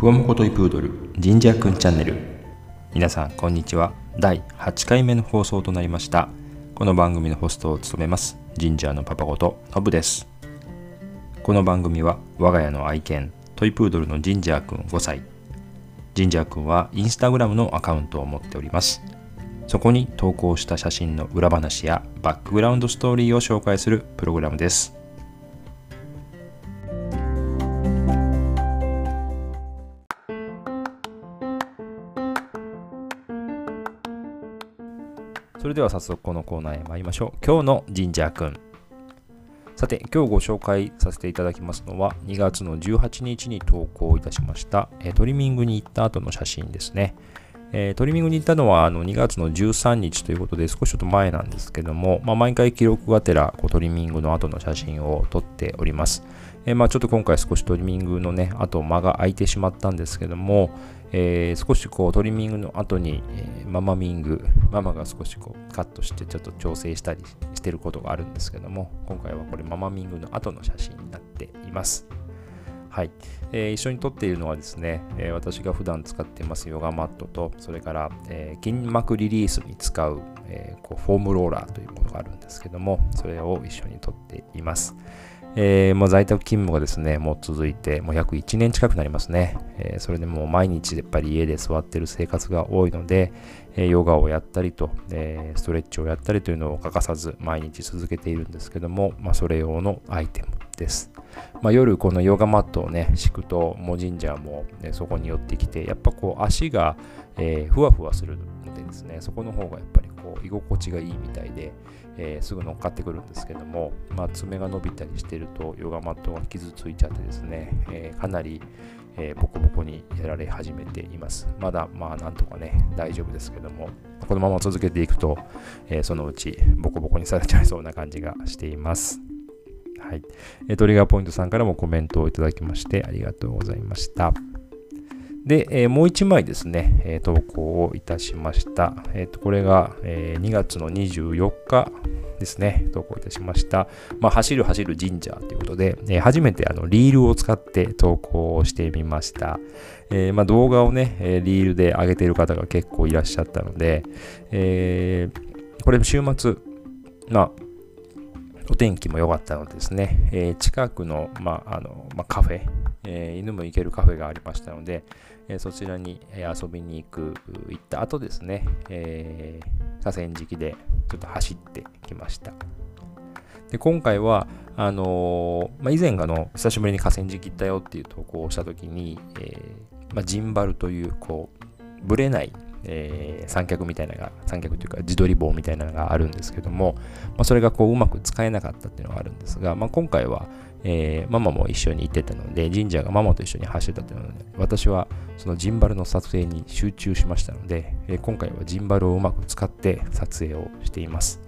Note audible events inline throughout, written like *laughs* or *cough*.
ふわもこといプードルジンジャーくんチャンネル。皆さんこんにちは。第8回目の放送となりました。この番組のホストを務めますジンジャーのパパことノブです。この番組は我が家の愛犬トイプードルのジンジャーくん5歳。ジンジャーくんはインスタグラムのアカウントを持っております。そこに投稿した写真の裏話やバックグラウンドストーリーを紹介するプログラムです。それでは早速このコーナーへ参りましょう。今日のジンジャーくん。さて、今日ご紹介させていただきますのは、2月の18日に投稿いたしました、えトリミングに行った後の写真ですね。え、トリミングに行ったのはあの2月の13日ということで少しちょっと前なんですけども、まあ、毎回記録がてらこうトリミングの後の写真を撮っております。えー、まあ、ちょっと今回少しトリミングのね、あと間が空いてしまったんですけども、えー、少しこうトリミングの後に、えー、ママミング、ママが少しこうカットしてちょっと調整したりしてることがあるんですけども、今回はこれママミングの後の写真になっています。はい、えー、一緒に撮っているのはですね、えー、私が普段使ってますヨガマットと、それから、えー、筋膜リリースに使う,、えこうフォームローラーというものがあるんですけども、それを一緒に撮っています。えー、もう在宅勤務がですね、もう続いて、もう約1年近くなりますね。えー、それでもう毎日やっぱり家で座ってる生活が多いので、えー、ヨガをやったりと、えストレッチをやったりというのを欠かさず毎日続けているんですけども、まあ、それ用のアイテムです。まあ、夜このヨガマットをね、敷くと、もう神社も、ね、そこに寄ってきて、やっぱこう足が、えふわふわするのでですね、そこの方がやっぱりこう居心地がいいみたいで、えー、すぐ乗っかってくるんですけども、まあ、爪が伸びたりしてるとヨガマットが傷ついちゃってですね、えー、かなり、えー、ボコボコにやられ始めています。まだまあなんとかね大丈夫ですけども、このまま続けていくと、えそのうちボコボコにされちゃいそうな感じがしています。はい。トリガーポイントさんからもコメントをいただきましてありがとうございました。で、えー、もう1枚ですね、えー、投稿をいたしました。えー、とこれが、え2月の24日ですね、投稿いたしました。まあ、走る走る神社ということで、え初めてあのリールを使って投稿をしてみました。えまあ、動画をね、えリールで上げている方が結構いらっしゃったので、えこれ週末、まあ、お天気も良かったのでですね、え近くの,、まああのまあ、カフェ、え犬も行けるカフェがありましたので、えそちらに遊びに行く、行った後ですね、えー、河川敷でちょっと走ってきました。で今回は、あのー、まあ、以前あの久しぶりに河川敷行ったよっていう投稿をしたときに、えー、まあ、ジンバルというこうぶれないえー、三脚みたいなのが、三脚というか自撮り棒みたいなのがあるんですけども、まあ、それがこううまく使えなかったっていうのがあるんですが、まあ、今回は、えー、ママも一緒に行ってたので、神社がママと一緒に走ってたというので、私はそのジンバルの撮影に集中しましたので、えー、今回はジンバルをうまく使って撮影をしています。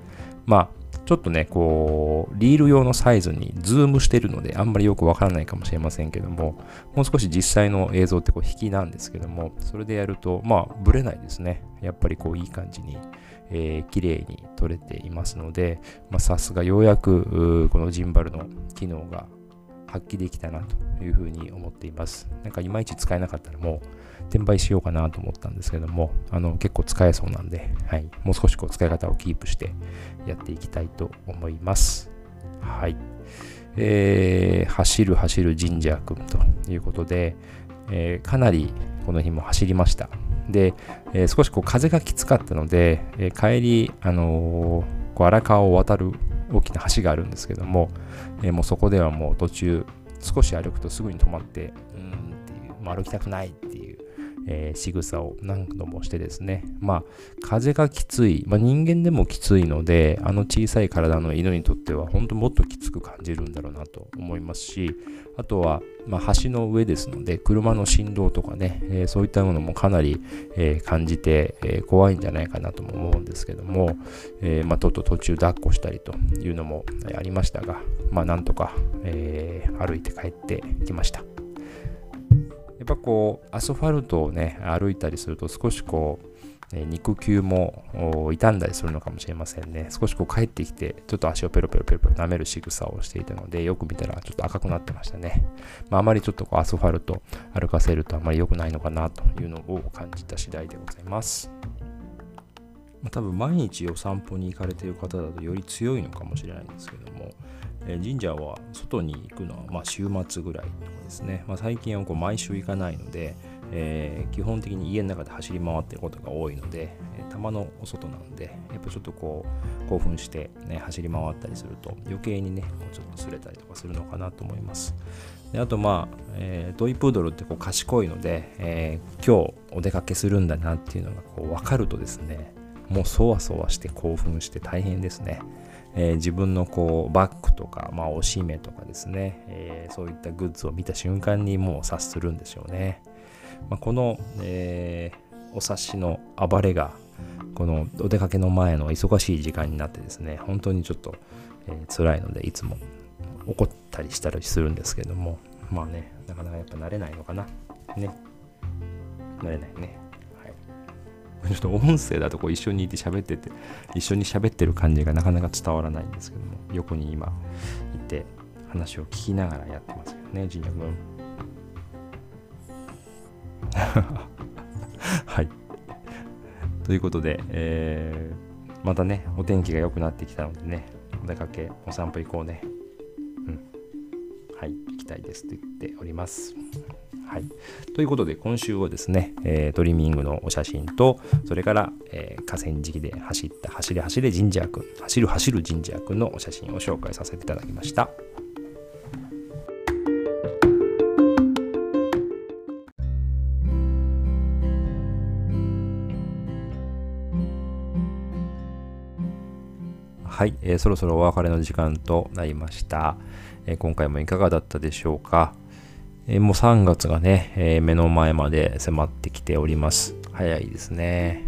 まあ、ちょっとね、こう、リール用のサイズにズームしてるので、あんまりよくわからないかもしれませんけども、もう少し実際の映像ってこう引きなんですけども、それでやると、まあ、ブレないですね。やっぱりこう、いい感じに、えー、綺麗に撮れていますので、ま、さすがようやく、このジンバルの機能が発揮できたなというふうに思っています。なんかいまいち使えなかったらもう転売しようかなと思ったんですけども、あの結構使えそうなんで、はい、もう少しこう使い方をキープしてやっていきたいと思います。はい。えー、走る走る神社くんということで、えー、かなりこの日も走りました。で、えー、少しこう風がきつかったので、えー、帰り、あのー、こう荒川を渡る大きな橋があるんですけども、えー、もうそこではもう途中少し歩くとすぐに止まって、うんっていう、もう歩きたくないっていうえー、仕草を何度もしてですね、まあ、風がきつい、まあ、人間でもきついので、あの小さい体の犬にとっては、本当もっときつく感じるんだろうなと思いますし、あとは、まあ、橋の上ですので、車の振動とかね、えー、そういったものもかなり、えー、感じて、えー、怖いんじゃないかなとも思うんですけども、えまあ、ちょっと途中抱っこしたりというのもありましたが、まあ、なんとか、え歩いて帰ってきました。やっぱこうアスファルトをね歩いたりすると少しこう肉球も傷んだりするのかもしれませんね。少しこう帰ってきて、ちょっと足をペロペロペロペロ舐める仕草をしていたので、よく見たらちょっと赤くなってましたね。まあ、あまりちょっとこうアスファルト歩かせるとあまり良くないのかなというのを感じた次第でございます。ま、多分毎日お散歩に行かれている方だとより強いのかもしれないんですけども、え神社は外に行くのはま週末ぐらいとかですね、まあ、最近はこう毎週行かないので、えー、基本的に家の中で走り回ってることが多いので、えー、たまのお外なんで、やっぱちょっとこう、興奮して、ね、走り回ったりすると、余計にね、こうちょっとすれたりとかするのかなと思います。であと、まあ、えー、トイプードルってこう賢いので、えー、今日お出かけするんだなっていうのがこう分かるとですね、もうそわそわして興奮して大変ですね。えー、自分のこうバッグとか、まあ、おしめとかですね、えー、そういったグッズを見た瞬間にもう察するんでしょうね。まあ、この、えー、お察しの暴れがこのお出かけの前の忙しい時間になってですね本当にちょっと、えー、辛いのでいつも怒ったりしたりするんですけどもまあねなかなかやっぱ慣れないのかなね慣れないねちょっと音声だとこう一緒にいて喋ってて一緒に喋ってる感じがなかなか伝わらないんですけども横に今いて話を聞きながらやってますけどねジニャ君 *laughs* はい。ということで、えー、またね、お天気が良くなってきたのでね、お出かけ、お散歩行こうね。うん。はい、行きたいですと言っております。はい。ということで、今週はですね、えー、トリミングのお写真と、それから、えー、河川敷で走った走れ走れ神社君、走る走る神社君のお写真を紹介させていただきました。はい、えー、そろそろお別れの時間となりました、えー、今回もいかがだったでしょうか、え、もう3月がね、え目の前まで迫ってきております。早いですね。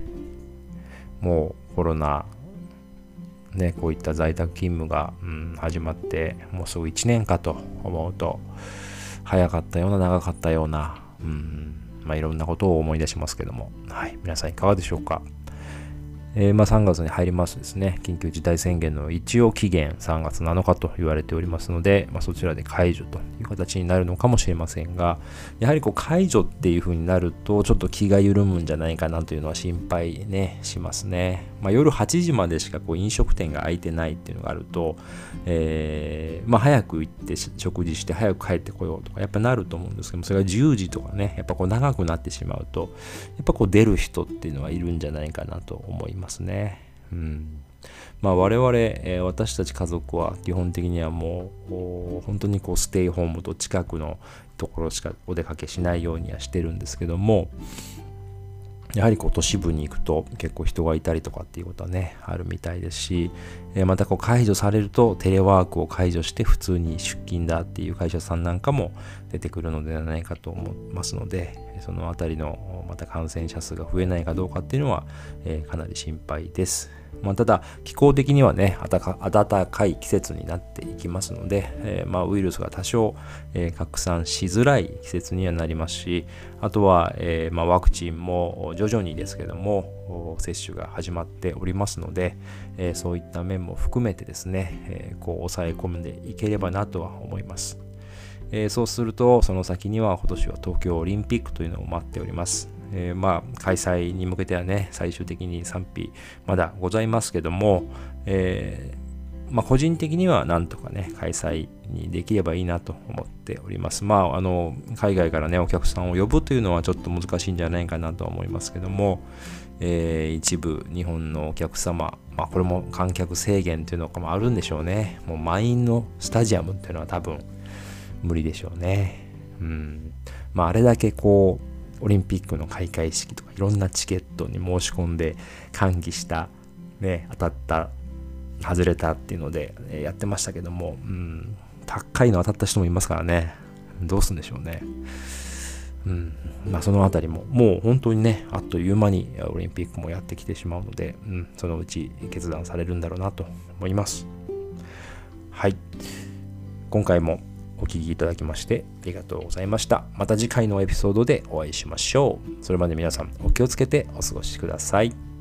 もうコロナ、ね、こういった在宅勤務が、うん、始まって、もうすぐ1年かと思うと、早かったような、長かったような、うん、まあ、いろんなことを思い出しますけども、はい、皆さんいかがでしょうか。えー、まあ、3月に入りますですね、緊急事態宣言の一応期限3月7日と言われておりますので、まあ、そちらで解除という形になるのかもしれませんが、やはりこう解除っていう風になると、ちょっと気が緩むんじゃないかなというのは心配ね、しますね。まあ、夜8時までしかこう飲食店が開いてないっていうのがあると、えー、ま、早く行って食事して早く帰ってこようとか、やっぱなると思うんですけども、それが10時とかね、やっぱこう長くなってしまうと、やっぱこう出る人っていうのはいるんじゃないかなと思います。ますね。うんまあ、我々、えー、私たち家族は基本的にはもう本当にこうステイホームと近くのところしかお出かけしないようにはしてるんですけどもやはりこう都市部に行くと結構人がいたりとかっていうことはねあるみたいですし、え、またこう解除されるとテレワークを解除して普通に出勤だっていう会社さんなんかも出てくるのではないかと思いますのでそのあたりのまた感染者数が増えないかどうかっていうのは、え、かなり心配です。まあ、ただ、気候的にはね、暖かい季節になっていきますので、えー、まあ、ウイルスが多少、えー、拡散しづらい季節にはなりますし、あとは、えまあ、ワクチンも徐々にですけども、接種が始まっておりますので、えそういった面も含めてですね、えこう抑え込んでいければなとは思います。え、そうするとその先には今年は東京オリンピックというのを待っております。えー、まあ開催に向けてはね最終的に賛否まだございますけども、えー、まあ、個人的にはなんとかね開催にできればいいなと思っております。まああの海外からねお客さんを呼ぶというのはちょっと難しいんじゃないかなと思いますけども、えー、一部日本のお客様、まあ、これも観客制限というのもあるんでしょうね。もう満員のスタジアムっていうのは多分無理でしょうね。うん。まあ、あれだけこう、オリンピックの開会式とかいろんなチケットに申し込んで歓喜した、ね、当たった、外れたっていうので、えやってましたけども、うん、高いの当たった人もいますからね、どうするんでしょうね。うん、まあそのあたりも、もう本当にね、あっという間にオリンピックもやってきてしまうので、うん、そのうち決断されるんだろうなと思います。はい。今回もお聴きいただきましてありがとうございました。また次回のエピソードでお会いしましょう。それまで皆さんお気をつけてお過ごしください。